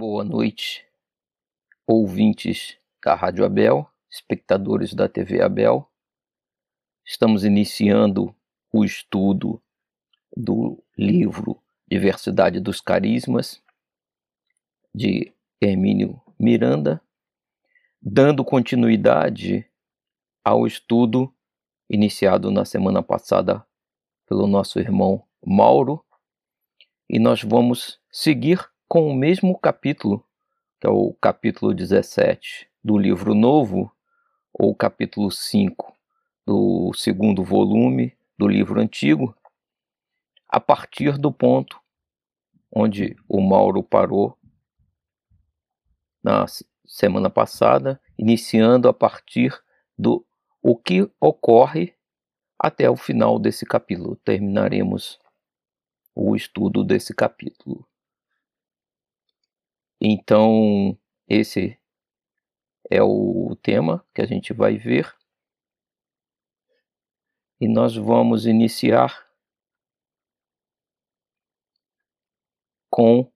Boa noite, ouvintes da Rádio Abel, espectadores da TV Abel. Estamos iniciando o estudo do livro Diversidade dos Carismas, de Hermínio Miranda, dando continuidade ao estudo iniciado na semana passada pelo nosso irmão Mauro, e nós vamos seguir com o mesmo capítulo, que é o capítulo 17 do livro novo, ou capítulo 5 do segundo volume do livro antigo, a partir do ponto onde o Mauro parou na semana passada, iniciando a partir do o que ocorre até o final desse capítulo. Terminaremos o estudo desse capítulo. Então, esse é o tema que a gente vai ver. E nós vamos iniciar com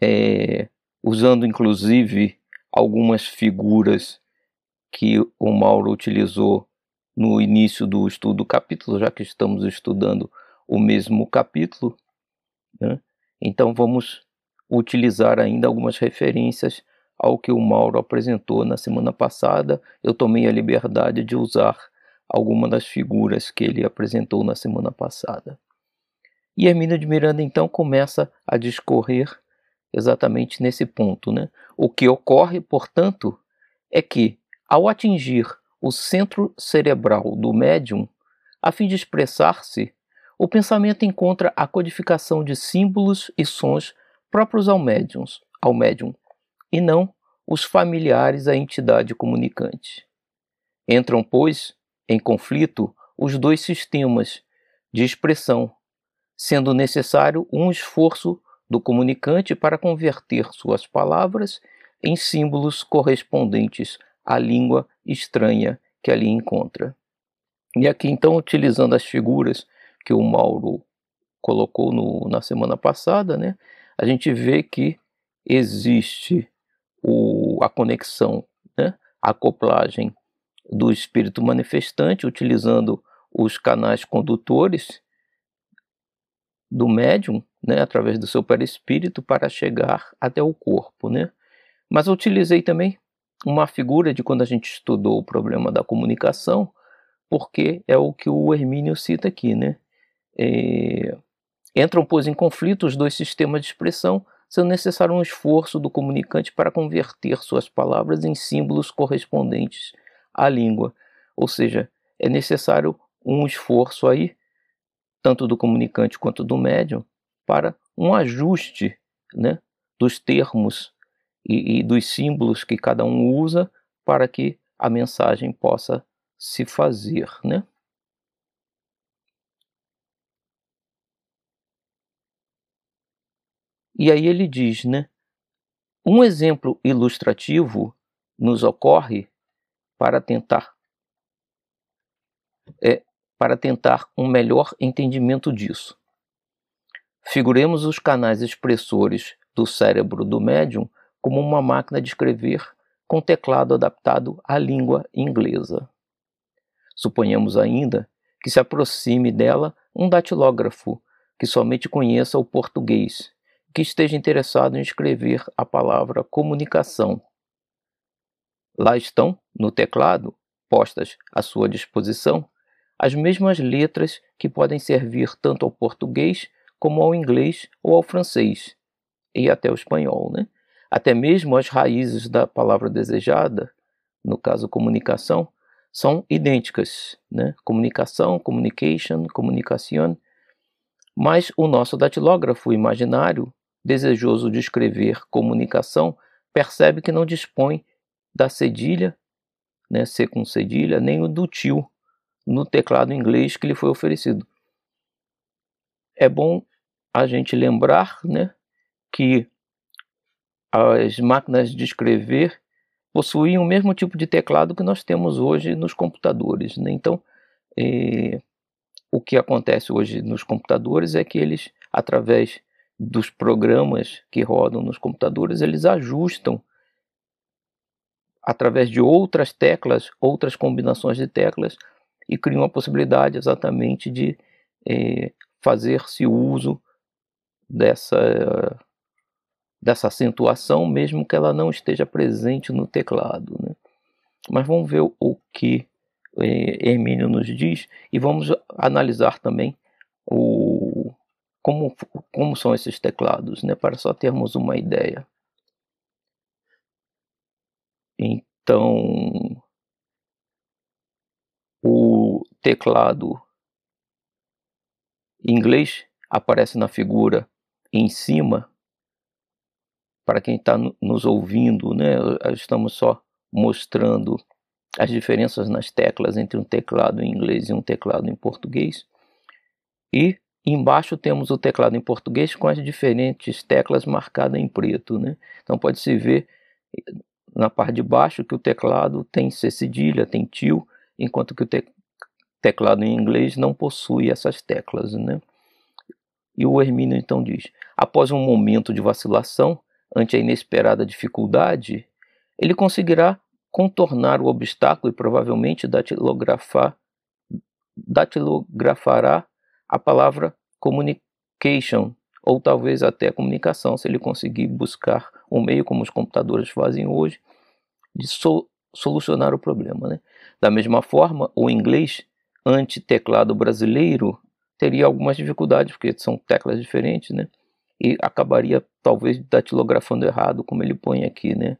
é, usando inclusive algumas figuras que o Mauro utilizou no início do estudo do capítulo, já que estamos estudando o mesmo capítulo. Né? Então vamos utilizar ainda algumas referências ao que o Mauro apresentou na semana passada. Eu tomei a liberdade de usar algumas das figuras que ele apresentou na semana passada. E Hermínio de Miranda então começa a discorrer exatamente nesse ponto. Né? O que ocorre, portanto, é que, ao atingir o centro cerebral do médium, a fim de expressar-se, o pensamento encontra a codificação de símbolos e sons próprios ao médium, ao médium e não os familiares à entidade comunicante. Entram, pois, em conflito os dois sistemas de expressão, sendo necessário um esforço do comunicante para converter suas palavras em símbolos correspondentes à língua estranha que ali encontra. E aqui, então, utilizando as figuras que o Mauro colocou no, na semana passada, né, a gente vê que existe o, a conexão, né, a acoplagem do espírito manifestante, utilizando os canais condutores do médium, né, através do seu perispírito, para chegar até o corpo. Né? Mas eu utilizei também uma figura de quando a gente estudou o problema da comunicação, porque é o que o Hermínio cita aqui. Né? É, entram, pois, em conflito os dois sistemas de expressão, sendo necessário um esforço do comunicante para converter suas palavras em símbolos correspondentes à língua. Ou seja, é necessário um esforço aí tanto do comunicante quanto do médium, para um ajuste né, dos termos e, e dos símbolos que cada um usa para que a mensagem possa se fazer. Né? E aí ele diz, né? Um exemplo ilustrativo nos ocorre para tentar é, para tentar um melhor entendimento disso. Figuremos os canais expressores do cérebro do médium como uma máquina de escrever com teclado adaptado à língua inglesa. Suponhamos ainda que se aproxime dela um datilógrafo que somente conheça o português, que esteja interessado em escrever a palavra comunicação. Lá estão, no teclado, postas à sua disposição, as mesmas letras que podem servir tanto ao português como ao inglês ou ao francês e até ao espanhol, né? Até mesmo as raízes da palavra desejada, no caso comunicação, são idênticas, né? Comunicação, communication, comunicação. Mas o nosso datilógrafo imaginário, desejoso de escrever comunicação, percebe que não dispõe da cedilha, né, C com cedilha, nem o do tio, no teclado inglês que lhe foi oferecido. É bom a gente lembrar né, que as máquinas de escrever possuíam o mesmo tipo de teclado que nós temos hoje nos computadores. Né? Então, eh, o que acontece hoje nos computadores é que eles, através dos programas que rodam nos computadores, eles ajustam através de outras teclas, outras combinações de teclas, e criam a possibilidade exatamente de é, fazer-se uso dessa, dessa acentuação, mesmo que ela não esteja presente no teclado. Né? Mas vamos ver o que é, Hermínio nos diz e vamos analisar também o, como, como são esses teclados, né? para só termos uma ideia. Então, o teclado em inglês aparece na figura em cima. Para quem está nos ouvindo, né, estamos só mostrando as diferenças nas teclas entre um teclado em inglês e um teclado em português. E embaixo temos o teclado em português com as diferentes teclas marcadas em preto. Né? Então pode-se ver na parte de baixo que o teclado tem C cedilha, tem tio, enquanto que o te teclado em inglês não possui essas teclas. Né? E o Hermínio então diz: após um momento de vacilação, ante a inesperada dificuldade, ele conseguirá contornar o obstáculo e provavelmente datilografar, datilografará a palavra communication, ou talvez até comunicação, se ele conseguir buscar um meio, como os computadores fazem hoje, de so solucionar o problema. Né? Da mesma forma, o inglês anti-teclado brasileiro teria algumas dificuldades, porque são teclas diferentes, né? E acabaria talvez datilografando errado, como ele põe aqui, né?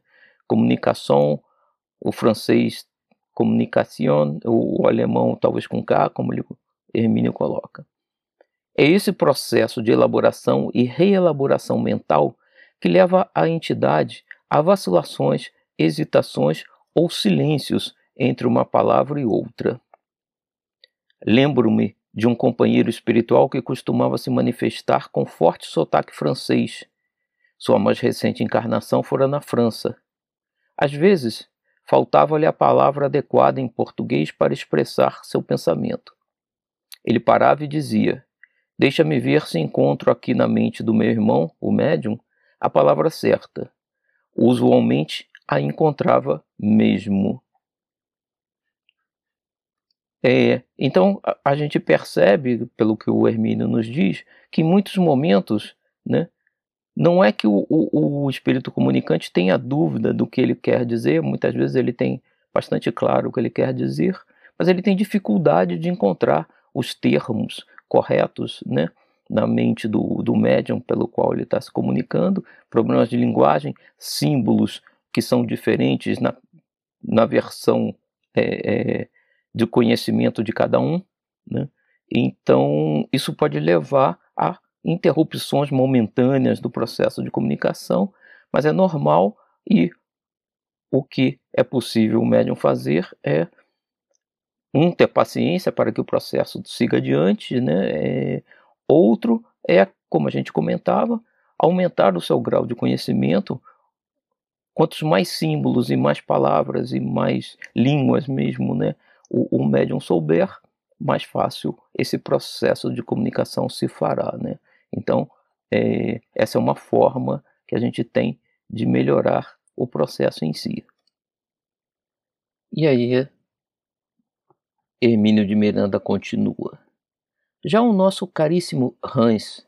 Comunicação, o francês communication, o alemão talvez com K, como ele, Hermínio coloca. É esse processo de elaboração e reelaboração mental que leva a entidade a vacilações, hesitações ou silêncios entre uma palavra e outra. Lembro-me de um companheiro espiritual que costumava se manifestar com forte sotaque francês. Sua mais recente encarnação fora na França. Às vezes, faltava-lhe a palavra adequada em português para expressar seu pensamento. Ele parava e dizia: Deixa-me ver se encontro aqui na mente do meu irmão, o médium, a palavra certa. Usualmente a encontrava mesmo. É, então a, a, gente percebe, pelo que o Hermínio nos diz, que em muitos momentos, né, não é que o, o, o, espírito comunicante tenha dúvida do que ele quer dizer, muitas vezes ele tem bastante claro o que ele quer dizer, mas ele tem dificuldade de encontrar os termos corretos né, na mente do, do médium pelo qual ele está se comunicando, problemas de linguagem, símbolos que são diferentes na, na versão é, é, de conhecimento de cada um, né? Então, isso pode levar a interrupções momentâneas do processo de comunicação, mas é normal e o que é possível o médium fazer é um ter paciência para que o processo siga adiante, né? É, outro é, como a gente comentava, aumentar o seu grau de conhecimento. Quantos mais símbolos e mais palavras e mais línguas mesmo, né? o, o médium souber, mais fácil esse processo de comunicação se fará. Né? Então, é, essa é uma forma que a gente tem de melhorar o processo em si. E aí, Hermínio de Miranda continua. Já o nosso caríssimo Hans,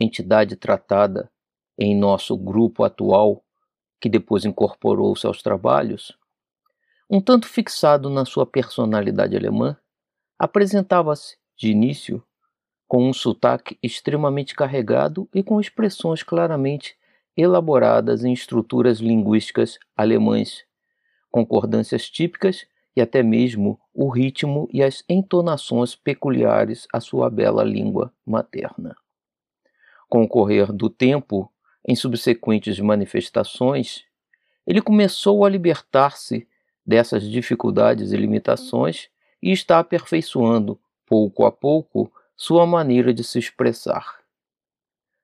entidade tratada em nosso grupo atual, que depois incorporou-se aos trabalhos, um tanto fixado na sua personalidade alemã, apresentava-se, de início, com um sotaque extremamente carregado e com expressões claramente elaboradas em estruturas linguísticas alemães, concordâncias típicas e até mesmo o ritmo e as entonações peculiares à sua bela língua materna. Com o correr do tempo, em subsequentes manifestações, ele começou a libertar-se dessas dificuldades e limitações e está aperfeiçoando, pouco a pouco, sua maneira de se expressar.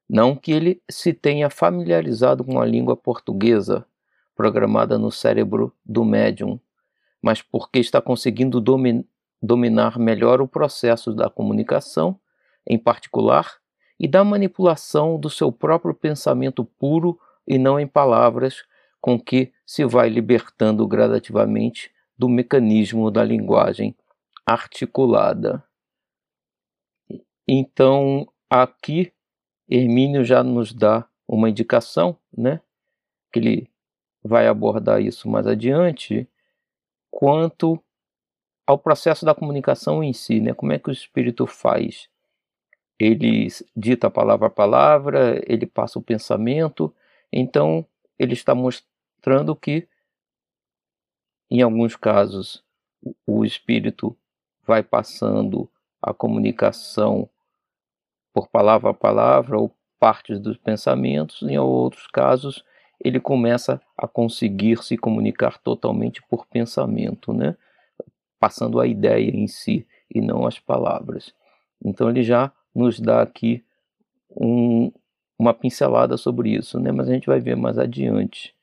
Não que ele se tenha familiarizado com a língua portuguesa, programada no cérebro do médium, mas porque está conseguindo domin dominar melhor o processo da comunicação, em particular, e da manipulação do seu próprio pensamento puro e não em palavras, com que se vai libertando gradativamente do mecanismo da linguagem articulada. Então, aqui, Hermínio já nos dá uma indicação, né? Que ele vai abordar isso mais adiante, quanto ao processo da comunicação em si, né? Como é que o espírito faz? Ele dita palavra a palavra, ele passa o pensamento, então ele está mostrando que, em alguns casos, o espírito vai passando a comunicação por palavra a palavra ou partes dos pensamentos, em outros casos ele começa a conseguir se comunicar totalmente por pensamento, né? passando a ideia em si e não as palavras. Então ele já nos dá aqui um, uma pincelada sobre isso, né? mas a gente vai ver mais adiante.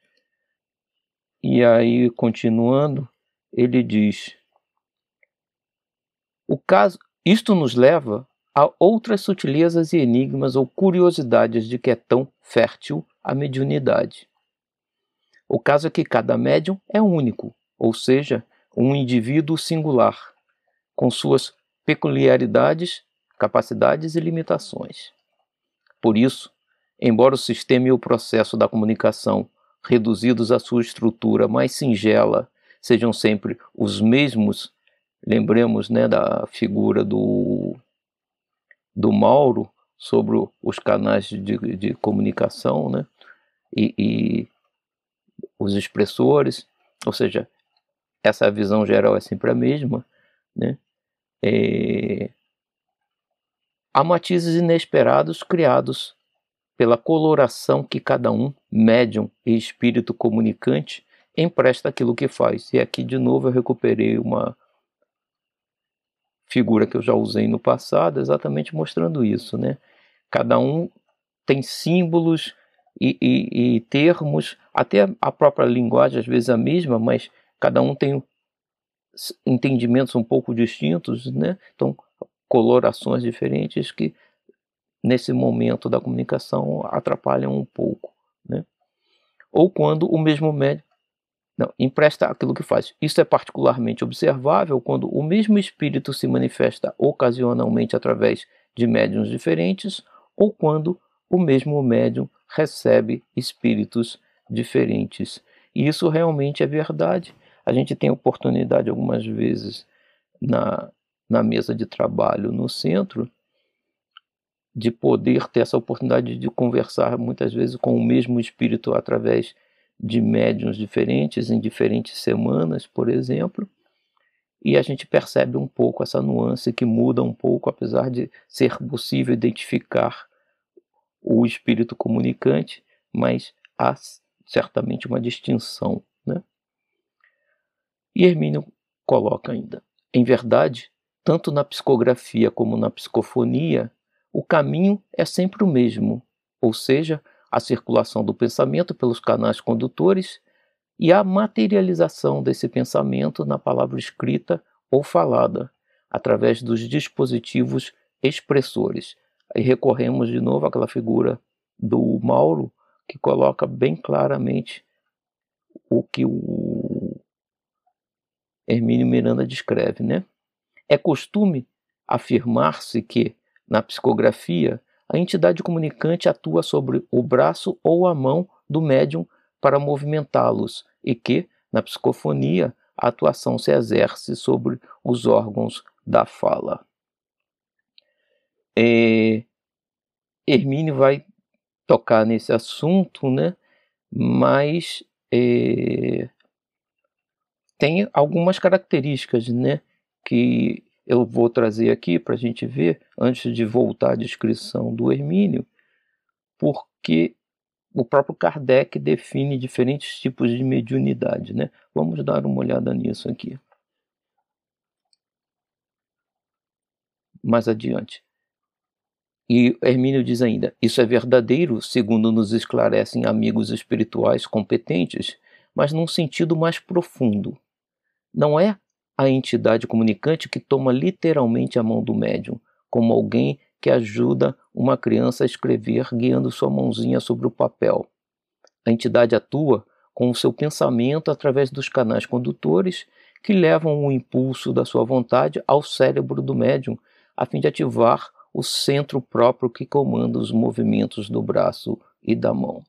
E aí, continuando, ele diz: o caso, isto nos leva a outras sutilezas e enigmas ou curiosidades de que é tão fértil a mediunidade. O caso é que cada médium é único, ou seja, um indivíduo singular, com suas peculiaridades, capacidades e limitações. Por isso, embora o sistema e o processo da comunicação, reduzidos à sua estrutura mais singela, sejam sempre os mesmos, lembremos né, da figura do do Mauro sobre os canais de, de comunicação, né? E, e, os expressores, ou seja, essa visão geral é sempre a mesma, né? É... Há matizes inesperados criados pela coloração que cada um, médium e espírito comunicante, empresta aquilo que faz. E aqui de novo eu recuperei uma figura que eu já usei no passado, exatamente mostrando isso, né? Cada um tem símbolos e, e, e termos, até a própria linguagem às vezes a mesma, mas cada um tem entendimentos um pouco distintos, né? Então, colorações diferentes que nesse momento da comunicação atrapalham um pouco, né? Ou quando o mesmo médico não, empresta aquilo que faz. Isso é particularmente observável quando o mesmo espírito se manifesta ocasionalmente através de médiums diferentes ou quando o mesmo médium recebe espíritos diferentes. E isso realmente é verdade. A gente tem oportunidade algumas vezes na, na mesa de trabalho no centro de poder ter essa oportunidade de conversar muitas vezes com o mesmo espírito através de médiums diferentes em diferentes semanas, por exemplo, e a gente percebe um pouco essa nuance que muda um pouco, apesar de ser possível identificar o espírito comunicante, mas há certamente uma distinção. Né? E Hermínio coloca ainda: em verdade, tanto na psicografia como na psicofonia, o caminho é sempre o mesmo, ou seja, a circulação do pensamento pelos canais condutores e a materialização desse pensamento na palavra escrita ou falada, através dos dispositivos expressores. Aí recorremos de novo àquela figura do Mauro, que coloca bem claramente o que o Hermínio Miranda descreve, né? É costume afirmar-se que, na psicografia, a entidade comunicante atua sobre o braço ou a mão do médium para movimentá-los e que, na psicofonia, a atuação se exerce sobre os órgãos da fala. É, Hermínio vai tocar nesse assunto, né? mas é, tem algumas características né? que eu vou trazer aqui para a gente ver, antes de voltar à descrição do Hermínio, porque o próprio Kardec define diferentes tipos de mediunidade. Né? Vamos dar uma olhada nisso aqui. Mais adiante. E Hermínio diz ainda: Isso é verdadeiro, segundo nos esclarecem amigos espirituais competentes, mas num sentido mais profundo. Não é a entidade comunicante que toma literalmente a mão do médium, como alguém que ajuda uma criança a escrever guiando sua mãozinha sobre o papel. A entidade atua com o seu pensamento através dos canais condutores que levam o impulso da sua vontade ao cérebro do médium, a fim de ativar o centro próprio que comanda os movimentos do braço e da mão.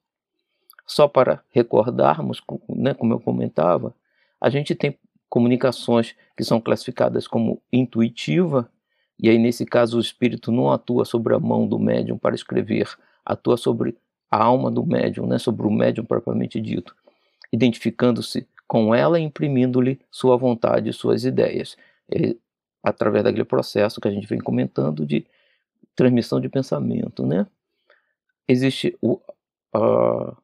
Só para recordarmos, né, como eu comentava, a gente tem comunicações que são classificadas como intuitiva, e aí nesse caso o espírito não atua sobre a mão do médium para escrever, atua sobre a alma do médium, né, sobre o médium propriamente dito, identificando-se com ela e imprimindo-lhe sua vontade e suas ideias, é, através daquele processo que a gente vem comentando de transmissão de pensamento, né? Existe o, a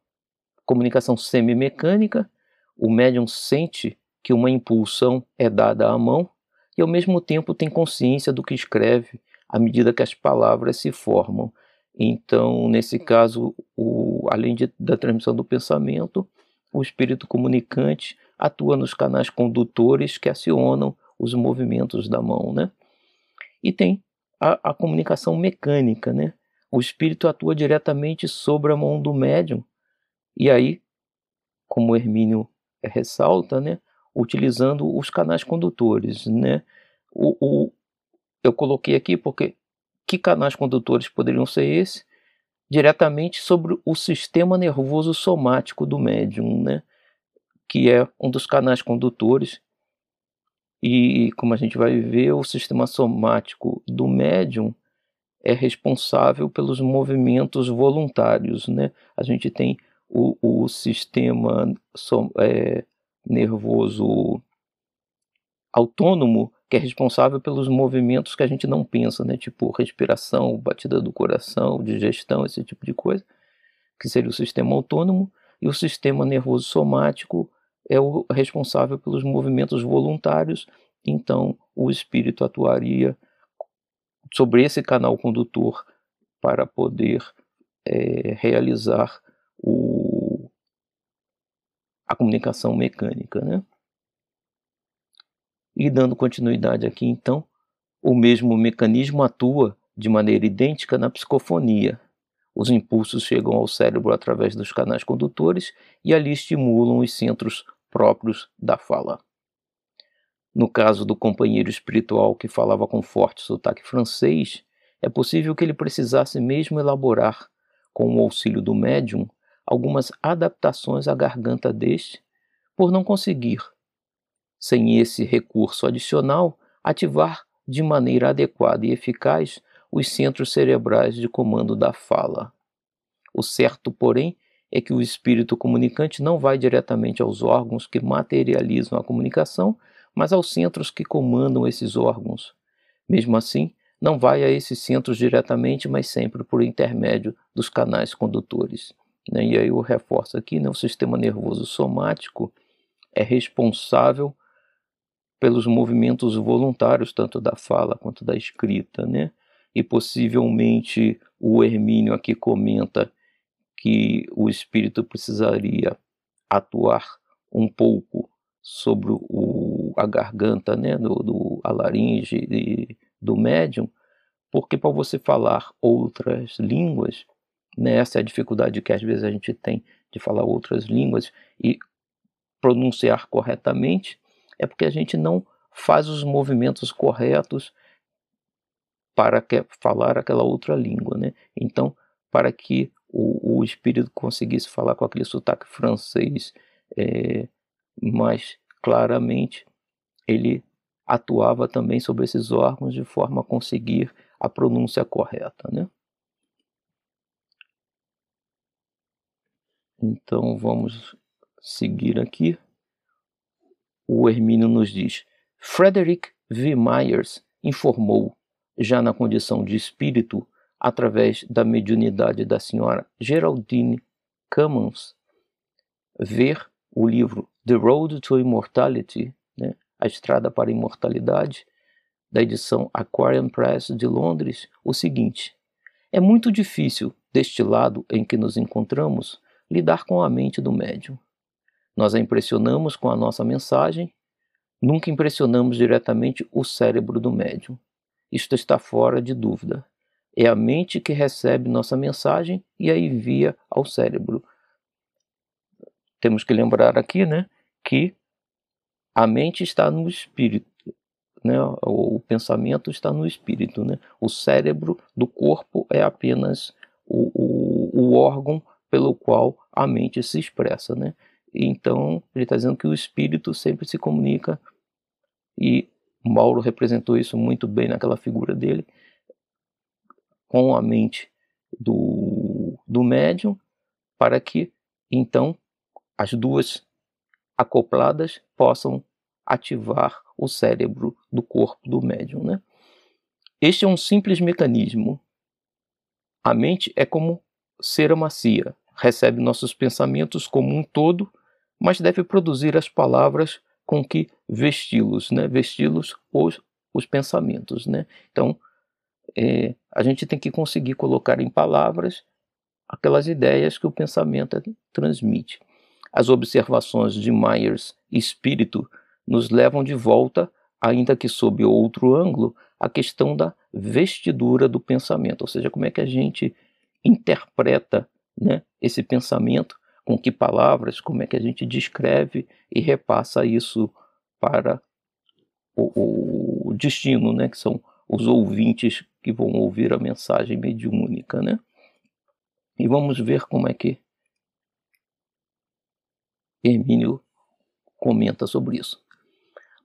comunicação semimecânica, o médium sente que uma impulsão é dada à mão e ao mesmo tempo tem consciência do que escreve à medida que as palavras se formam. Então, nesse caso, o, além de, da transmissão do pensamento, o espírito comunicante atua nos canais condutores que acionam os movimentos da mão, né? E tem a, a comunicação mecânica, né? O espírito atua diretamente sobre a mão do médium. E aí, como Hermínio ressalta, né? Utilizando os canais condutores, né? O, o, eu coloquei aqui porque que canais condutores poderiam ser esses? diretamente sobre o sistema nervoso somático do médium, né? que é um dos canais condutores. E como a gente vai ver, o sistema somático do médium é responsável pelos movimentos voluntários. Né? A gente tem o, o sistema é, nervoso autônomo que é responsável pelos movimentos que a gente não pensa, né? Tipo respiração, batida do coração, digestão, esse tipo de coisa, que seria o sistema autônomo, e o sistema nervoso somático é o responsável pelos movimentos voluntários, então o espírito atuaria sobre esse canal condutor para poder é, realizar o, a comunicação mecânica, né? E dando continuidade aqui, então, o mesmo mecanismo atua de maneira idêntica na psicofonia. Os impulsos chegam ao cérebro através dos canais condutores e ali estimulam os centros próprios da fala. No caso do companheiro espiritual que falava com forte sotaque francês, é possível que ele precisasse mesmo elaborar, com o auxílio do médium, algumas adaptações à garganta deste, por não conseguir, sem esse recurso adicional, ativar de maneira adequada e eficaz os centros cerebrais de comando da fala. O certo, porém, é que o espírito comunicante não vai diretamente aos órgãos que materializam a comunicação, mas aos centros que comandam esses órgãos. Mesmo assim, não vai a esses centros diretamente, mas sempre por intermédio dos canais condutores. Né? E aí eu reforço aqui, né? o sistema nervoso somático é responsável pelos movimentos voluntários, tanto da fala quanto da escrita, né? E possivelmente o Hermínio aqui comenta que o espírito precisaria atuar um pouco sobre o, a garganta, né, do, do a laringe e, do médium, porque para você falar outras línguas, né, essa é a dificuldade que às vezes a gente tem de falar outras línguas e pronunciar corretamente, é porque a gente não faz os movimentos corretos para que, falar aquela outra língua, né? Então, para que o, o espírito conseguisse falar com aquele sotaque francês é, mais claramente, ele atuava também sobre esses órgãos de forma a conseguir a pronúncia correta, né? Então vamos seguir aqui o Hermínio nos diz: Frederick V. Myers informou, já na condição de espírito, através da mediunidade da senhora Geraldine Cummins, ver o livro The Road to Immortality, né, A Estrada para a Imortalidade, da edição Aquarium Press de Londres, o seguinte: É muito difícil, deste lado em que nos encontramos, lidar com a mente do médium. Nós a impressionamos com a nossa mensagem, nunca impressionamos diretamente o cérebro do médium. Isto está fora de dúvida. É a mente que recebe nossa mensagem e a envia ao cérebro. Temos que lembrar aqui, né, que a mente está no espírito, né? O pensamento está no espírito, né? O cérebro do corpo é apenas o, o, o órgão pelo qual a mente se expressa, né? Então ele está dizendo que o espírito sempre se comunica e Mauro representou isso muito bem naquela figura dele com a mente do, do médium para que então as duas acopladas possam ativar o cérebro do corpo do médium. Né? Este é um simples mecanismo. A mente é como cera macia, recebe nossos pensamentos como um todo, mas deve produzir as palavras com que vesti-los, né? vesti-los os, os pensamentos. Né? Então, é, a gente tem que conseguir colocar em palavras aquelas ideias que o pensamento transmite. As observações de Myers espírito nos levam de volta, ainda que sob outro ângulo, à questão da vestidura do pensamento, ou seja, como é que a gente interpreta né, esse pensamento, com que palavras, como é que a gente descreve e repassa isso para o, o destino, né, que são os ouvintes que vão ouvir a mensagem mediúnica, né? E vamos ver como é que Hermínio comenta sobre isso.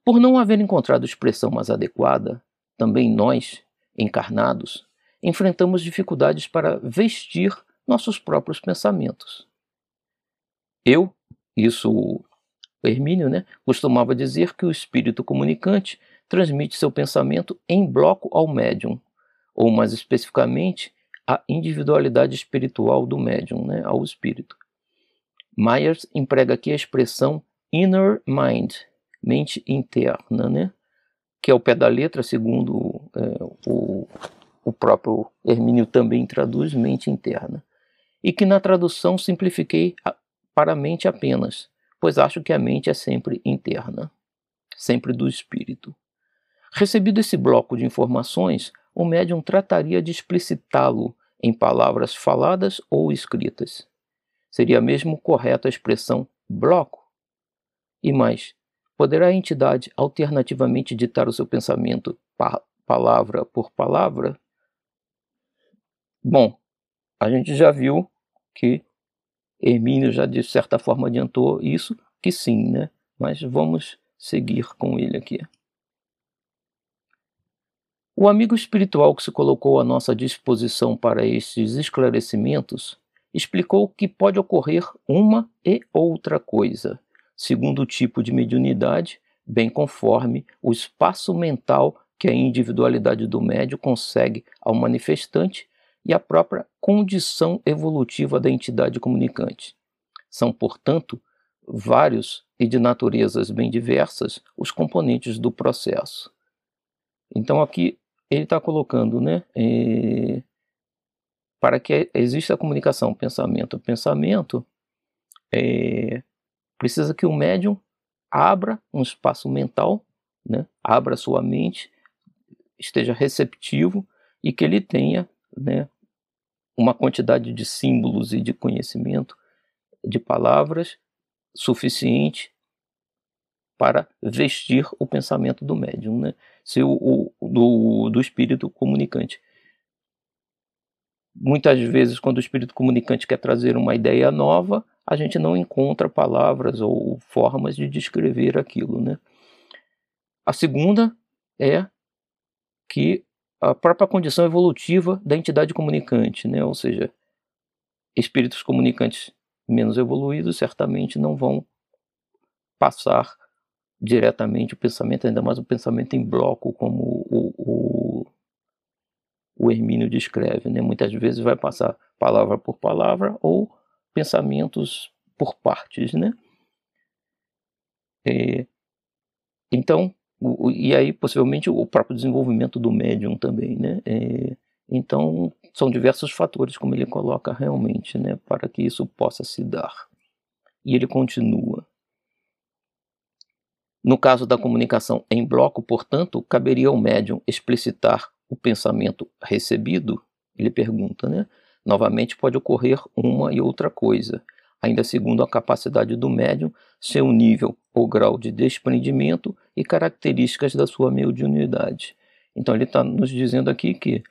Por não haver encontrado expressão mais adequada, também nós, encarnados, enfrentamos dificuldades para vestir nossos próprios pensamentos. Eu, isso Hermínio, né, costumava dizer que o espírito comunicante transmite seu pensamento em bloco ao médium, ou mais especificamente, a individualidade espiritual do médium, né, ao espírito. Myers emprega aqui a expressão inner mind, mente interna, né? que é o pé da letra, segundo é, o, o próprio Hermínio também traduz mente interna. E que na tradução simplifiquei para a mente apenas, pois acho que a mente é sempre interna, sempre do espírito. Recebido esse bloco de informações, o médium trataria de explicitá-lo em palavras faladas ou escritas. Seria mesmo correta a expressão bloco? E mais, Poderá a entidade alternativamente ditar o seu pensamento pa palavra por palavra? Bom, a gente já viu que Hermínio já de certa forma adiantou isso, que sim, né? Mas vamos seguir com ele aqui. O amigo espiritual que se colocou à nossa disposição para estes esclarecimentos explicou que pode ocorrer uma e outra coisa segundo o tipo de mediunidade, bem conforme o espaço mental que a individualidade do médio consegue ao manifestante e a própria condição evolutiva da entidade comunicante. São, portanto, vários e de naturezas bem diversas os componentes do processo. Então aqui ele está colocando, né, é, para que exista a comunicação pensamento-pensamento, é, Precisa que o médium abra um espaço mental, né? abra sua mente, esteja receptivo e que ele tenha né, uma quantidade de símbolos e de conhecimento, de palavras suficiente para vestir o pensamento do médium, né? Se o, o do, do espírito comunicante. Muitas vezes, quando o espírito comunicante quer trazer uma ideia nova, a gente não encontra palavras ou formas de descrever aquilo. Né? A segunda é que a própria condição evolutiva da entidade comunicante, né? ou seja, espíritos comunicantes menos evoluídos certamente não vão passar diretamente o pensamento, ainda mais o pensamento em bloco, como o, o, o Hermínio descreve. Né? Muitas vezes vai passar palavra por palavra ou pensamentos por partes, né? É, então, o, e aí possivelmente o próprio desenvolvimento do médium também, né? É, então, são diversos fatores, como ele coloca realmente, né, para que isso possa se dar. E ele continua. No caso da comunicação em bloco, portanto, caberia ao médium explicitar o pensamento recebido, Ele pergunta, né? Novamente pode ocorrer uma e outra coisa, ainda segundo a capacidade do médium, seu nível ou grau de desprendimento e características da sua mediunidade. Então ele está nos dizendo aqui que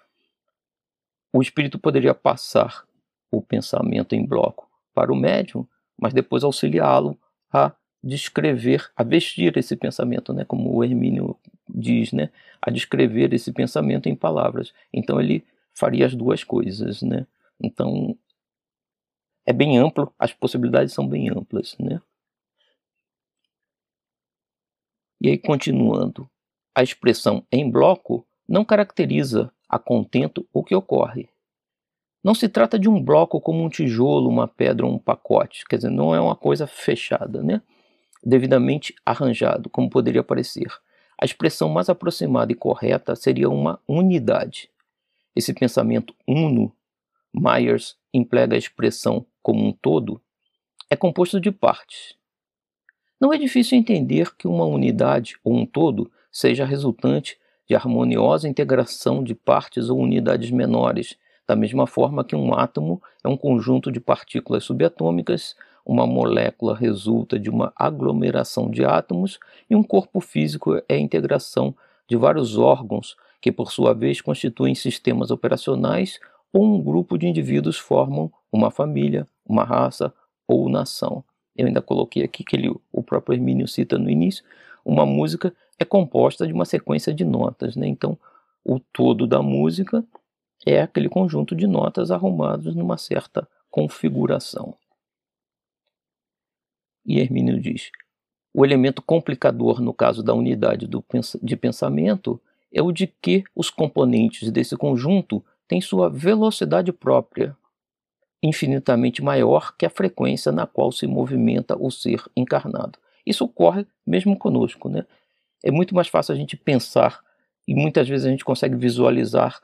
o espírito poderia passar o pensamento em bloco para o médium, mas depois auxiliá-lo a descrever, a vestir esse pensamento, né, como o Hermínio diz, né, a descrever esse pensamento em palavras. Então ele faria as duas coisas, né? Então é bem amplo, as possibilidades são bem amplas, né? E aí continuando, a expressão em bloco não caracteriza a contento o que ocorre. Não se trata de um bloco como um tijolo, uma pedra ou um pacote, quer dizer, não é uma coisa fechada, né? Devidamente arranjado, como poderia parecer. A expressão mais aproximada e correta seria uma unidade. Esse pensamento uno, Myers emprega a expressão como um todo, é composto de partes. Não é difícil entender que uma unidade ou um todo seja resultante de harmoniosa integração de partes ou unidades menores, da mesma forma que um átomo é um conjunto de partículas subatômicas, uma molécula resulta de uma aglomeração de átomos e um corpo físico é a integração de vários órgãos que, por sua vez, constituem sistemas operacionais ou um grupo de indivíduos formam uma família, uma raça ou nação. Eu ainda coloquei aqui que ele, o próprio Hermínio cita no início, uma música é composta de uma sequência de notas, né? Então, o todo da música é aquele conjunto de notas arrumados numa certa configuração. E Hermínio diz: o elemento complicador no caso da unidade do, de pensamento é o de que os componentes desse conjunto têm sua velocidade própria, infinitamente maior que a frequência na qual se movimenta o ser encarnado. Isso ocorre mesmo conosco, né? É muito mais fácil a gente pensar e muitas vezes a gente consegue visualizar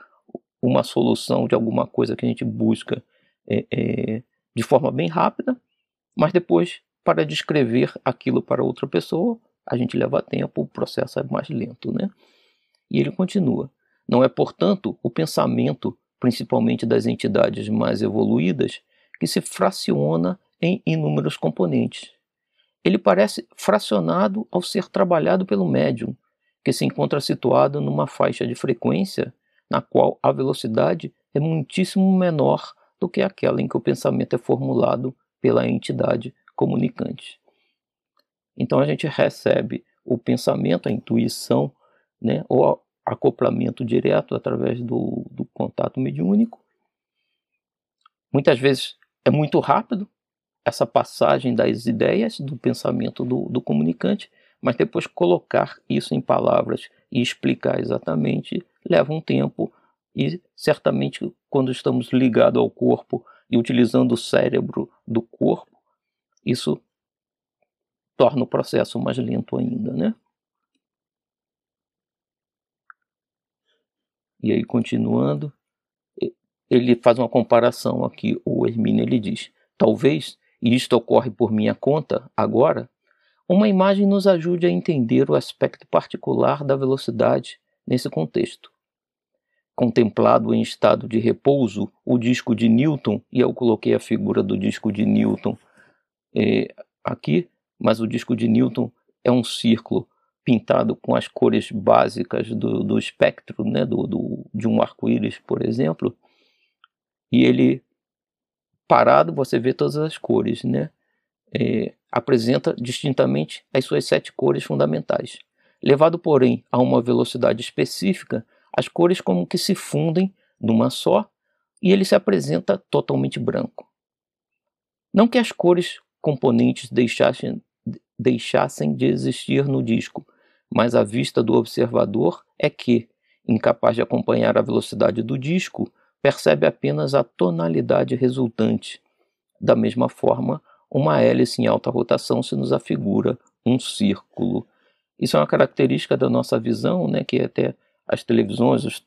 uma solução de alguma coisa que a gente busca é, é, de forma bem rápida, mas depois, para descrever aquilo para outra pessoa, a gente leva tempo, o processo é mais lento, né? E ele continua. Não é, portanto, o pensamento, principalmente das entidades mais evoluídas, que se fraciona em inúmeros componentes. Ele parece fracionado ao ser trabalhado pelo médium, que se encontra situado numa faixa de frequência na qual a velocidade é muitíssimo menor do que aquela em que o pensamento é formulado pela entidade comunicante. Então a gente recebe o pensamento, a intuição, né, ou acoplamento direto através do, do contato mediúnico. Muitas vezes é muito rápido essa passagem das ideias do pensamento do, do comunicante, mas depois colocar isso em palavras e explicar exatamente leva um tempo e certamente quando estamos ligados ao corpo e utilizando o cérebro do corpo, isso torna o processo mais lento ainda, né? E aí continuando, ele faz uma comparação aqui, o Hermínio ele diz: "Talvez, e isto ocorre por minha conta agora, uma imagem nos ajude a entender o aspecto particular da velocidade nesse contexto. Contemplado em estado de repouso, o disco de Newton, e eu coloquei a figura do disco de Newton é, aqui, mas o disco de Newton é um círculo pintado com as cores básicas do, do espectro, né, do, do de um arco-íris, por exemplo, e ele parado você vê todas as cores, né? É, apresenta distintamente as suas sete cores fundamentais. Levado, porém, a uma velocidade específica, as cores como que se fundem numa só e ele se apresenta totalmente branco. Não que as cores componentes deixassem, deixassem de existir no disco, mas a vista do observador é que, incapaz de acompanhar a velocidade do disco, percebe apenas a tonalidade resultante. Da mesma forma, uma hélice em alta rotação se nos afigura um círculo. Isso é uma característica da nossa visão, né, que até as televisões, os,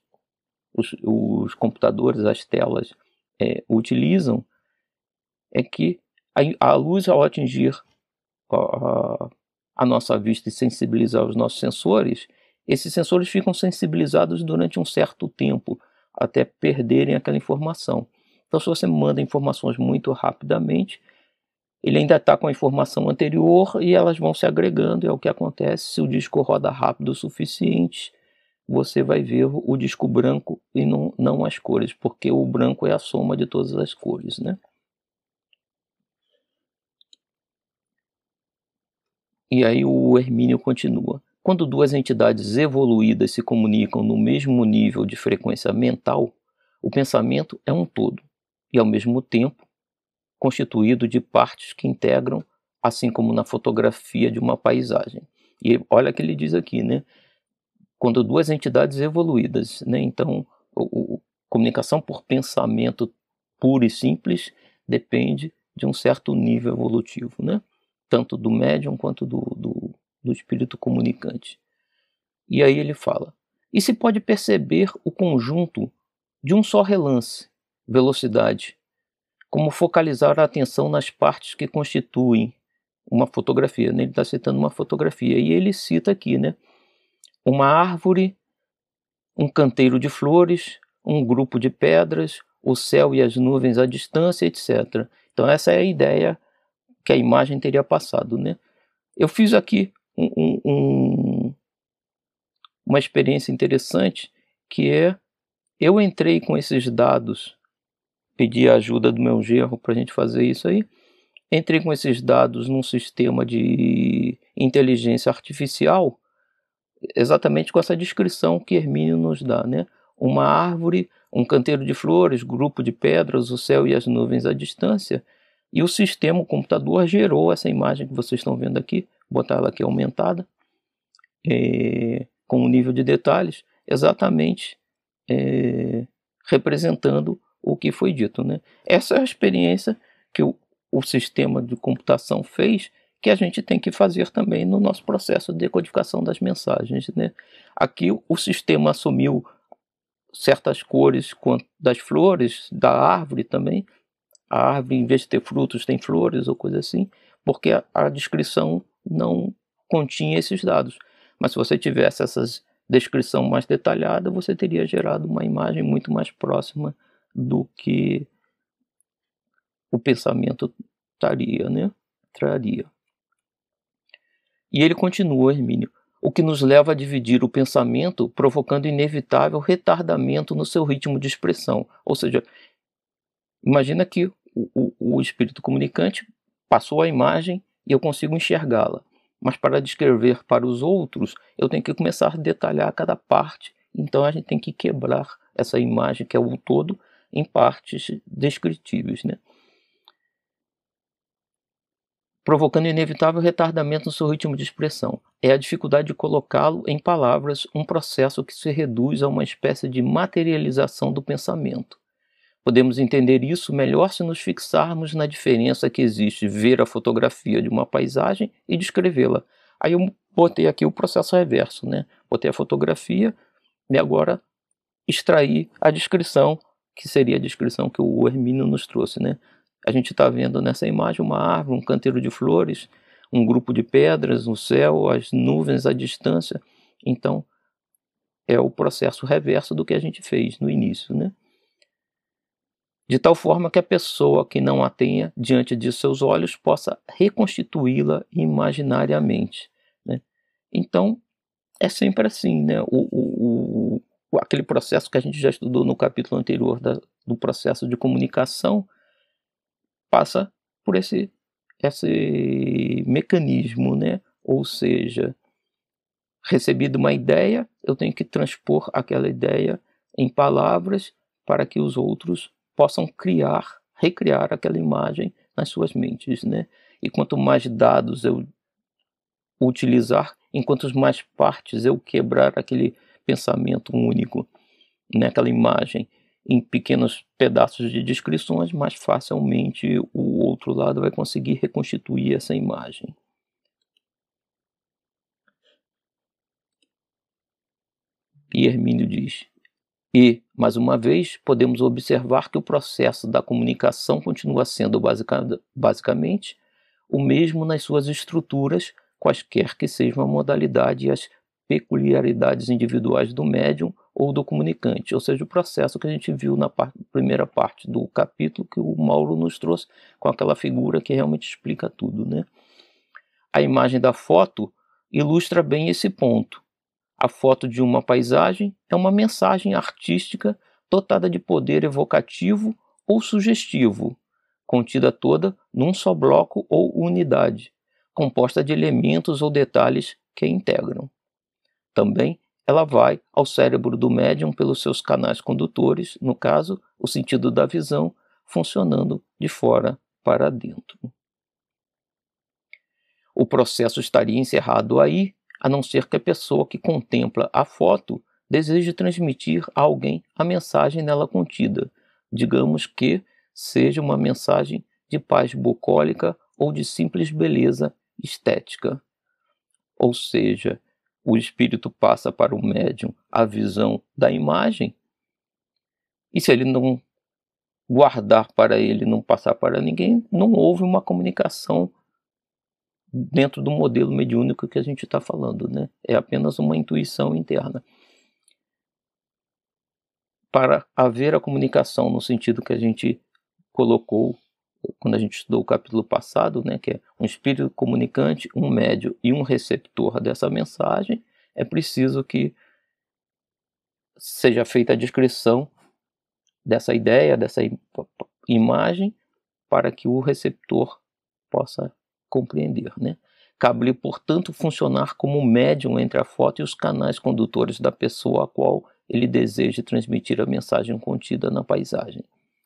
os, os computadores, as telas é, utilizam, é que a, luz, ao atingir a, a nossa vista e sensibilizar os nossos sensores, esses sensores ficam sensibilizados durante um certo tempo, até perderem aquela informação. Então, se você manda informações muito rapidamente, ele ainda está com a informação anterior e elas vão se agregando, é o que acontece se o disco roda rápido o suficiente, você vai ver o disco branco e não, não as cores, porque o branco é a soma de todas as cores, né? E aí o Hermínio continua. Quando duas entidades evoluídas se comunicam no mesmo nível de frequência mental, o pensamento é um todo e, ao mesmo tempo, constituído de partes que integram, assim como na fotografia de uma paisagem. E olha o que ele diz aqui, né? Quando duas entidades evoluídas, né? Então, o, o, comunicação por pensamento puro e simples depende de um certo nível evolutivo, né? Tanto do médium quanto do, do, do espírito comunicante. E aí ele fala: e se pode perceber o conjunto de um só relance, velocidade, como focalizar a atenção nas partes que constituem uma fotografia. Né? Ele está citando uma fotografia e ele cita aqui, né? Uma árvore, um canteiro de flores, um grupo de pedras, o céu e as nuvens à distância, etc. Então essa é a ideia que a imagem teria passado, né? Eu fiz aqui um, um, uma experiência interessante que é eu entrei com esses dados, pedi a ajuda do meu gerro para a gente fazer isso aí. Entrei com esses dados num sistema de inteligência artificial, exatamente com essa descrição que Hermínio nos dá, né? Uma árvore, um canteiro de flores, grupo de pedras, o céu e as nuvens à distância. E o sistema, o computador, gerou essa imagem que vocês estão vendo aqui, botar ela aqui aumentada, é, com um nível de detalhes, exatamente é, representando o que foi dito. Né? Essa é a experiência que o, o sistema de computação fez, que a gente tem que fazer também no nosso processo de decodificação das mensagens. Né? Aqui o sistema assumiu certas cores das flores, da árvore também, a árvore, em vez de ter frutos, tem flores ou coisa assim, porque a, a descrição não continha esses dados. Mas se você tivesse essa descrição mais detalhada, você teria gerado uma imagem muito mais próxima do que o pensamento traria, né? traria. E ele continua, Hermínio, o que nos leva a dividir o pensamento, provocando inevitável retardamento no seu ritmo de expressão. Ou seja, imagina que o, o, espírito comunicante passou a imagem e eu consigo enxergá-la. Mas para descrever para os outros, eu tenho que começar a detalhar cada parte. Então a gente tem que quebrar essa imagem, que é o todo, em partes descritíveis. Né? Provocando inevitável retardamento no seu ritmo de expressão. É a dificuldade de colocá-lo em palavras, um processo que se reduz a uma espécie de materialização do pensamento. Podemos entender isso melhor se nos fixarmos na diferença que existe ver a fotografia de uma paisagem e descrevê-la. Aí eu botei aqui o processo reverso, né? Botei a fotografia e agora extrair a descrição, que seria a descrição que o Hermínio nos trouxe, né? A gente está vendo nessa imagem uma árvore, um canteiro de flores, um grupo de pedras, o céu, as nuvens à distância. Então, é o processo reverso do que a gente fez no início, né? De tal forma que a pessoa que não a tenha diante de seus olhos possa reconstituí-la imaginariamente. Né? Então, é sempre assim, né? O, o, o, aquele processo que a gente já estudou no capítulo anterior da, do processo de comunicação passa por esse, esse mecanismo, né? Ou seja, recebida uma ideia, eu tenho que transpor aquela ideia em palavras para que os outros possam criar, recriar aquela imagem nas suas mentes, né? E quanto mais dados eu utilizar, enquanto mais partes eu quebrar aquele pensamento único, né? imagem, em pequenos pedaços de descrições, mais facilmente o outro lado vai conseguir reconstituir essa imagem. E Hermínio diz: e, mais uma vez, podemos observar que o processo da comunicação continua sendo basicamente o mesmo nas suas estruturas, quaisquer que sejam a modalidade e as peculiaridades individuais do médium ou do comunicante, ou seja, o processo que a gente viu na primeira parte do capítulo que o Mauro nos trouxe com aquela figura que realmente explica tudo, né? A imagem da foto ilustra bem esse ponto. A foto de uma paisagem é uma mensagem artística dotada de poder evocativo ou sugestivo, contida toda num só bloco ou unidade, composta de elementos ou detalhes que a integram. Também ela vai ao cérebro do médium pelos seus canais condutores, no caso, o sentido da visão, funcionando de fora para dentro. O processo estaria encerrado aí, a não ser que a pessoa que contempla a foto deseje transmitir a alguém a mensagem nela contida, digamos que seja uma mensagem de paz bucólica ou de simples beleza estética. Ou seja, o espírito passa para o médium a visão da imagem, e se ele não guardar para ele, não passar para ninguém, não houve uma comunicação dentro do modelo mediúnico que a gente está falando, né? É apenas uma intuição interna. Para haver a comunicação no sentido que a gente colocou quando a gente estudou o capítulo passado, né, que é um espírito comunicante, um médio e um receptor dessa mensagem, é preciso que seja feita a descrição dessa ideia, dessa imagem, para que o receptor possa compreender. Né? Cabe-lhe, portanto, funcionar como médium entre a foto e os canais condutores da pessoa a qual ele deseja transmitir a mensagem contida na paisagem.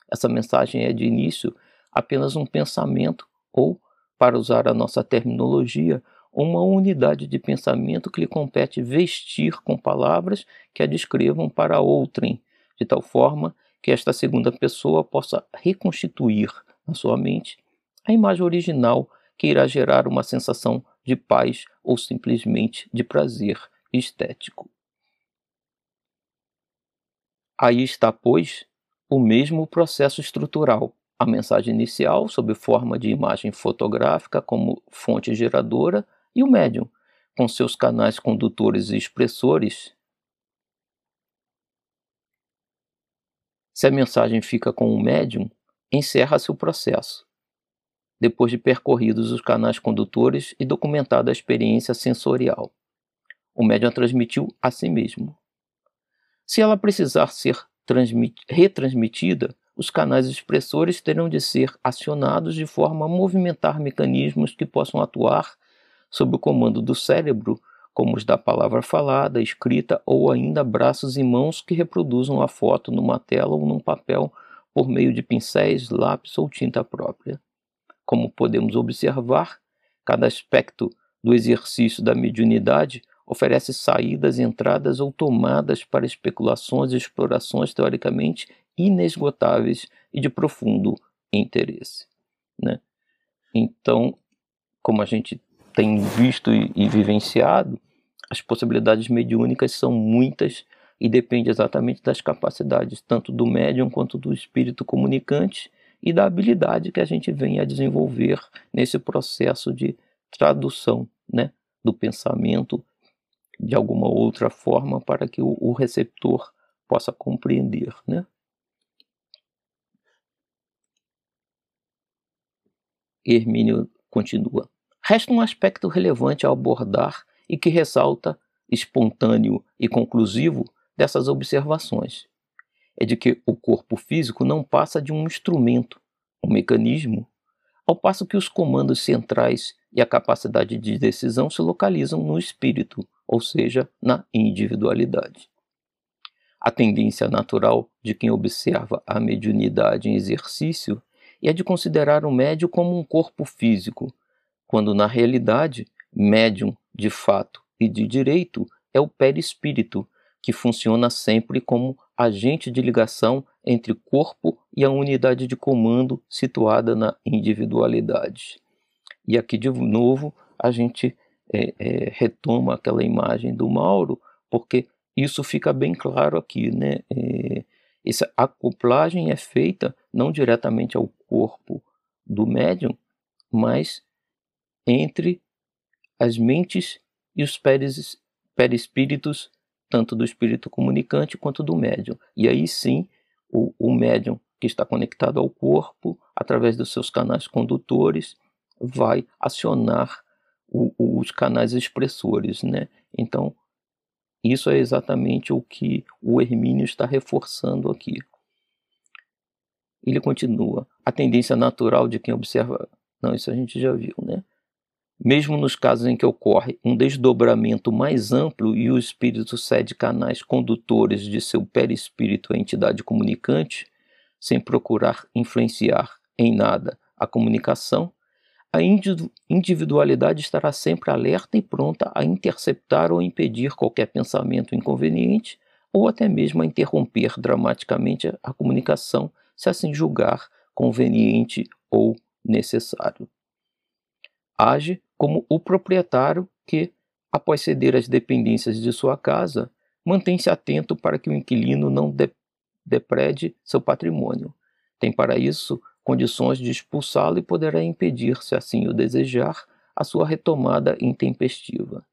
Essa mensagem é de início apenas um pensamento ou, para usar a nossa terminologia, uma unidade de pensamento que lhe compete vestir com palavras que a descrevam para outrem, de tal forma que esta segunda pessoa possa reconstituir na sua mente a imagem original que irá gerar uma sensação de paz ou simplesmente de prazer estético. Aí está, pois, o mesmo processo estrutural a mensagem inicial, sob forma de imagem fotográfica como fonte geradora, e o médium, com seus canais condutores e expressores. Se a mensagem fica com o médium, encerra-se o processo. Depois de percorridos os canais condutores e documentada a experiência sensorial, o médium a transmitiu a si mesmo. Se ela precisar ser retransmitida, os canais expressores terão de ser acionados de forma a movimentar mecanismos que possam atuar sob o comando do cérebro, como os da palavra falada, escrita ou ainda braços e mãos que reproduzam a foto numa tela ou num papel por meio de pincéis, lápis ou tinta própria. Como podemos observar, cada aspecto do exercício da mediunidade oferece saídas, entradas ou tomadas para especulações e explorações teoricamente inesgotáveis e de profundo interesse. Né? Então, como a gente tem visto e, e vivenciado, as possibilidades mediúnicas são muitas e depende exatamente das capacidades tanto do médium quanto do espírito comunicante e da habilidade que a gente vem a desenvolver nesse processo de tradução né, do pensamento de alguma outra forma para que o, o receptor possa compreender. Né? Hermínio continua. Resta um aspecto relevante a abordar e que ressalta, espontâneo e conclusivo, dessas observações. É de que o corpo físico não passa de um instrumento, um mecanismo, ao passo que os comandos centrais e a capacidade de decisão se localizam no espírito, ou seja, na individualidade. A tendência natural de quem observa a mediunidade em exercício é de considerar o médium como um corpo físico, quando na realidade, médium de fato e de direito é o perispírito, que funciona sempre como agente de ligação entre corpo e a unidade de comando situada na individualidade. E aqui de novo a gente é, é, retoma aquela imagem do Mauro, porque isso fica bem claro aqui, né? É, essa acoplagem é feita não diretamente ao corpo do médium, mas entre as mentes e os perispíritos, tanto do espírito comunicante quanto do médium. E aí sim, o, o médium que está conectado ao corpo, através dos seus canais condutores, vai acionar o, os canais expressores, né? Então, isso é exatamente o que o Hermínio está reforçando aqui. Ele continua. A tendência natural de quem observa. Não, isso a gente já viu, né? Mesmo nos casos em que ocorre um desdobramento mais amplo e o espírito cede canais condutores de seu perispírito à entidade comunicante, sem procurar influenciar em nada a comunicação, a individualidade estará sempre alerta e pronta a interceptar ou impedir qualquer pensamento inconveniente ou até mesmo a interromper dramaticamente a comunicação, se assim julgar conveniente ou necessário. Age como o proprietário que, após ceder as dependências de sua casa, mantém-se atento para que o inquilino não deprede seu patrimônio. Tem para isso condições de expulsá-lo e poderá impedir, se assim o desejar, a sua retomada intempestiva.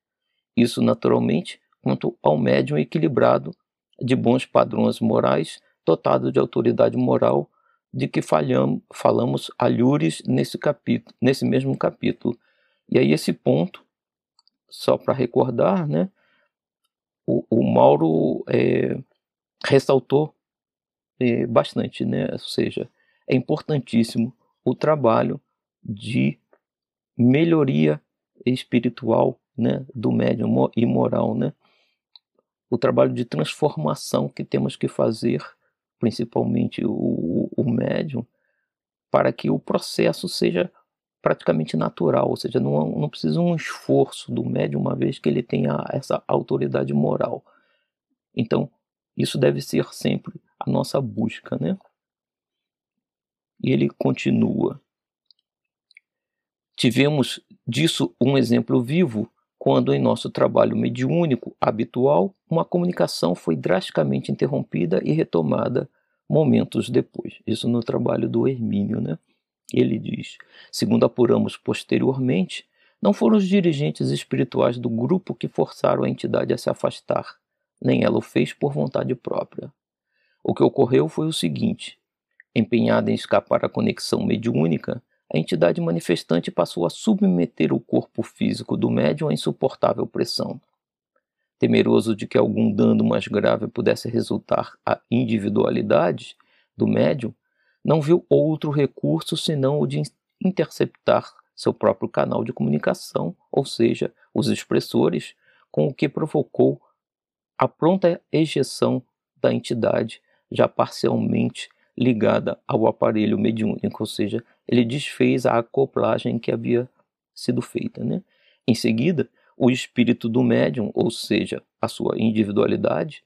Isso, naturalmente, quanto ao médium equilibrado, de bons padrões morais, dotado de autoridade moral, de que falhamos, falamos alhures nesse, capítulo, nesse mesmo capítulo. E aí, esse ponto, só para recordar, né, o, o Mauro é, ressaltou é, bastante, né, ou seja, é importantíssimo o trabalho de melhoria espiritual né, do médium e moral, né? o trabalho de transformação que temos que fazer, principalmente o, o médium, para que o processo seja praticamente natural, ou seja, não, não precisa um esforço do médium, uma vez que ele tenha essa autoridade moral. Então, isso deve ser sempre a nossa busca, né? E ele continua. Tivemos disso um exemplo vivo quando, em nosso trabalho mediúnico habitual, uma comunicação foi drasticamente interrompida e retomada momentos depois. Isso no trabalho do Hermínio, né? Ele diz: segundo apuramos posteriormente, não foram os dirigentes espirituais do grupo que forçaram a entidade a se afastar, nem ela o fez por vontade própria. O que ocorreu foi o seguinte: Empenhada em escapar à conexão mediúnica, a entidade manifestante passou a submeter o corpo físico do médium à insuportável pressão. Temeroso de que algum dano mais grave pudesse resultar à individualidade do médium, não viu outro recurso senão o de interceptar seu próprio canal de comunicação, ou seja, os expressores, com o que provocou a pronta ejeção da entidade, já parcialmente ligada ao aparelho mediúnico, ou seja, ele desfez a acoplagem que havia sido feita. Né? Em seguida, o espírito do médium, ou seja, a sua individualidade,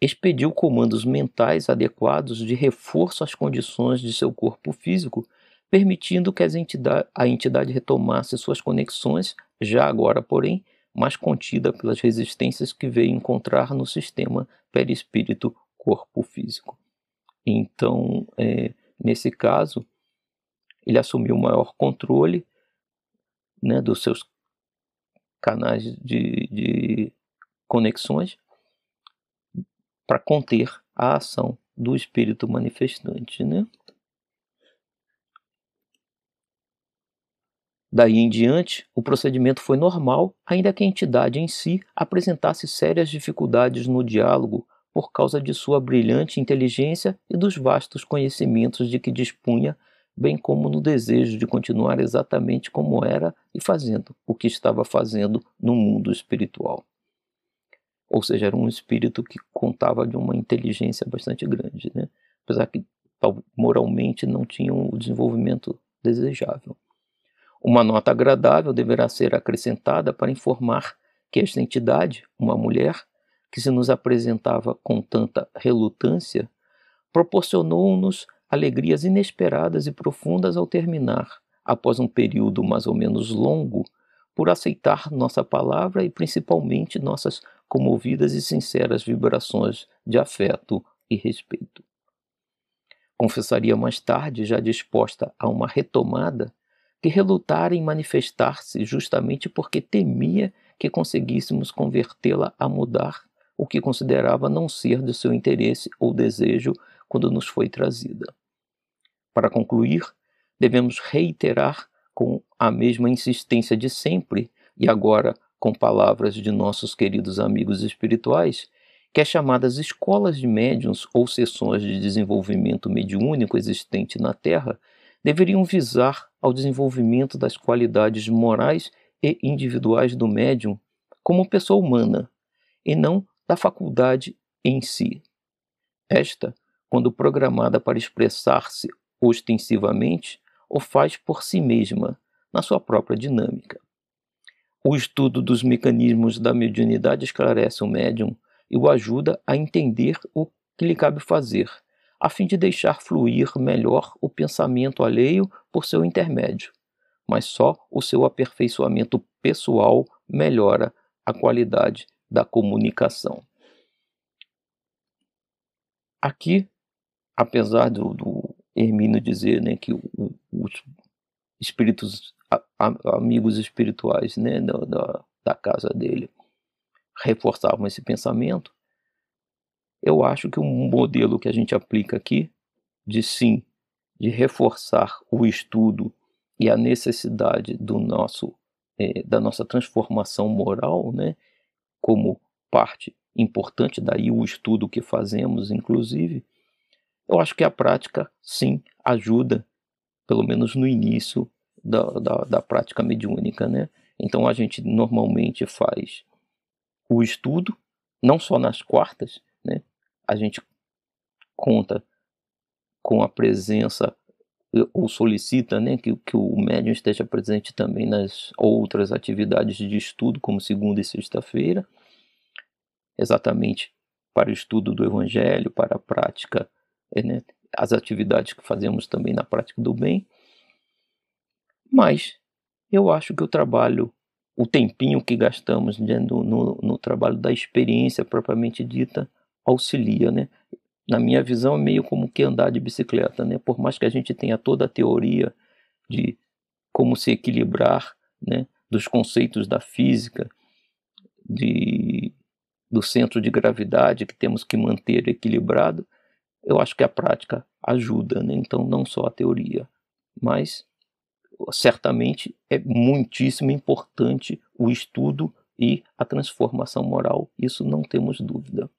expediu comandos mentais adequados de reforço às condições de seu corpo físico, permitindo que entidade, a entidade retomasse suas conexões, já agora, porém, mais contida pelas resistências que veio encontrar no sistema perispírito-corpo físico. Então, é, nesse caso, ele assumiu maior controle né, dos seus canais de, de conexões para conter a ação do espírito manifestante. Né? Daí em diante, o procedimento foi normal, ainda que a entidade em si apresentasse sérias dificuldades no diálogo por causa de sua brilhante inteligência e dos vastos conhecimentos de que dispunha, bem como no desejo de continuar exatamente como era e fazendo o que estava fazendo no mundo espiritual. Ou seja, era um espírito que contava de uma inteligência bastante grande, né? apesar que moralmente não tinha o desenvolvimento desejável. Uma nota agradável deverá ser acrescentada para informar que esta entidade, uma mulher, que se nos apresentava com tanta relutância, proporcionou-nos alegrias inesperadas e profundas ao terminar, após um período mais ou menos longo, por aceitar nossa palavra e principalmente nossas comovidas e sinceras vibrações de afeto e respeito. Confessaria mais tarde, já disposta a uma retomada, que relutara em manifestar-se justamente porque temia que conseguíssemos convertê-la a mudar o que considerava não ser de seu interesse ou desejo quando nos foi trazida. Para concluir, devemos reiterar com a mesma insistência de sempre, e agora com palavras de nossos queridos amigos espirituais, que as chamadas escolas de médiums ou sessões de desenvolvimento mediúnico existente na Terra deveriam visar ao desenvolvimento das qualidades morais e individuais do médium como pessoa humana, e não da faculdade em si. Esta, quando programada para expressar-se ostensivamente, o faz por si mesma, na sua própria dinâmica. O estudo dos mecanismos da mediunidade esclarece o médium e o ajuda a entender o que lhe cabe fazer, a fim de deixar fluir melhor o pensamento alheio por seu intermédio. Mas só o seu aperfeiçoamento pessoal melhora a qualidade da comunicação. Aqui, apesar do, do dizer né, que o, os espíritos, a, a, amigos espirituais né, da, da, da casa dele reforçavam esse pensamento, eu acho que um modelo que a gente aplica aqui, de sim, de reforçar o estudo e a necessidade do nosso, é, da nossa transformação moral, né, como parte importante, daí o estudo que fazemos, inclusive, eu acho que a prática, sim, ajuda, pelo menos no início da, da, da prática mediúnica, né? Então a gente normalmente faz o estudo, não só nas quartas, né? A gente conta com a presença ou solicita né, que, que o médium esteja presente também nas outras atividades de estudo, como segunda e sexta-feira exatamente para o estudo do Evangelho, para a prática, eh, né, as atividades que fazemos também na prática do bem. Mas eu acho que o trabalho, o tempinho que gastamos né, no, no, no, trabalho da experiência propriamente dita, auxilia. Né? Na minha visão, é meio como que andar de bicicleta. Né? Por mais que a gente tenha toda a teoria de como se equilibrar, né, dos conceitos da física, de do centro de gravidade que temos que manter equilibrado, eu acho que a prática ajuda, né? então não só a teoria, mas certamente é muitíssimo importante o estudo e a transformação moral, isso não temos dúvida.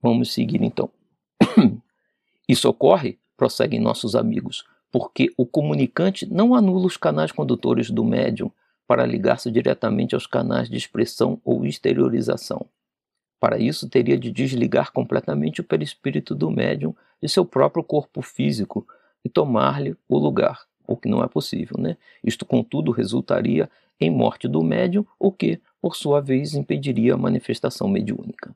Vamos seguir então. Isso ocorre, prosseguem nossos amigos, porque o comunicante não anula os canais condutores do médium para ligar-se diretamente aos canais de expressão ou exteriorização. Para isso, teria de desligar completamente o perispírito do médium de seu próprio corpo físico e tomar-lhe o lugar, o que não é possível. Né? Isto, contudo, resultaria em morte do médium, o que, por sua vez, impediria a manifestação mediúnica.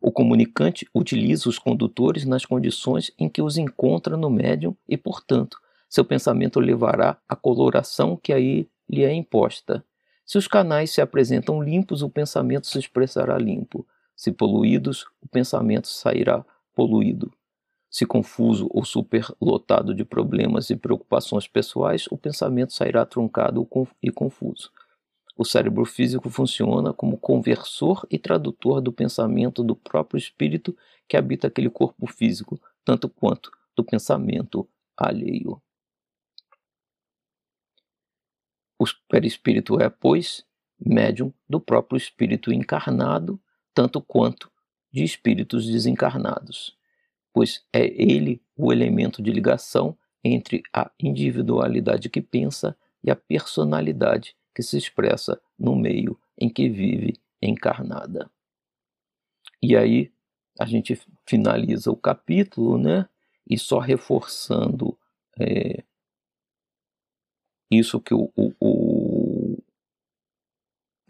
O comunicante utiliza os condutores nas condições em que os encontra no médium e, portanto, seu pensamento levará à coloração que aí lhe é imposta. Se os canais se apresentam limpos, o pensamento se expressará limpo. Se poluídos, o pensamento sairá poluído. Se confuso ou superlotado de problemas e preocupações pessoais, o pensamento sairá truncado e confuso. O cérebro físico funciona como conversor e tradutor do pensamento do próprio espírito que habita aquele corpo físico, tanto quanto do pensamento alheio. O perispírito é, pois, médium do próprio espírito encarnado, tanto quanto de espíritos desencarnados, pois é ele o elemento de ligação entre a individualidade que pensa e a personalidade que se expressa no meio em que vive encarnada. E aí a gente finaliza o capítulo, né? E só reforçando é, isso que o, o, o,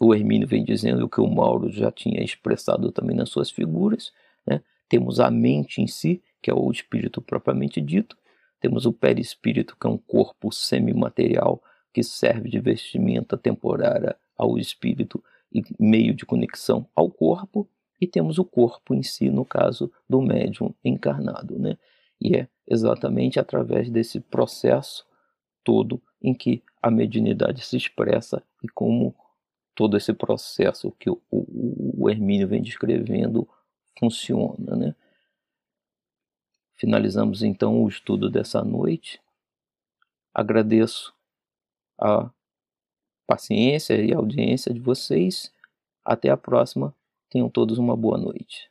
o Hermínio vem dizendo, o que o Mauro já tinha expressado também nas suas figuras. Né? Temos a mente em si, que é o espírito propriamente dito. Temos o perispírito, que é um corpo semimaterial que serve de vestimenta temporária ao espírito e meio de conexão ao corpo. E temos o corpo em si, no caso do médium encarnado. Né? E é exatamente através desse processo todo em que a mediunidade se expressa e como todo esse processo que o, o, o Hermínio vem descrevendo funciona. Né? Finalizamos então o estudo dessa noite. Agradeço a paciência e audiência de vocês. Até a próxima. Tenham todos uma boa noite.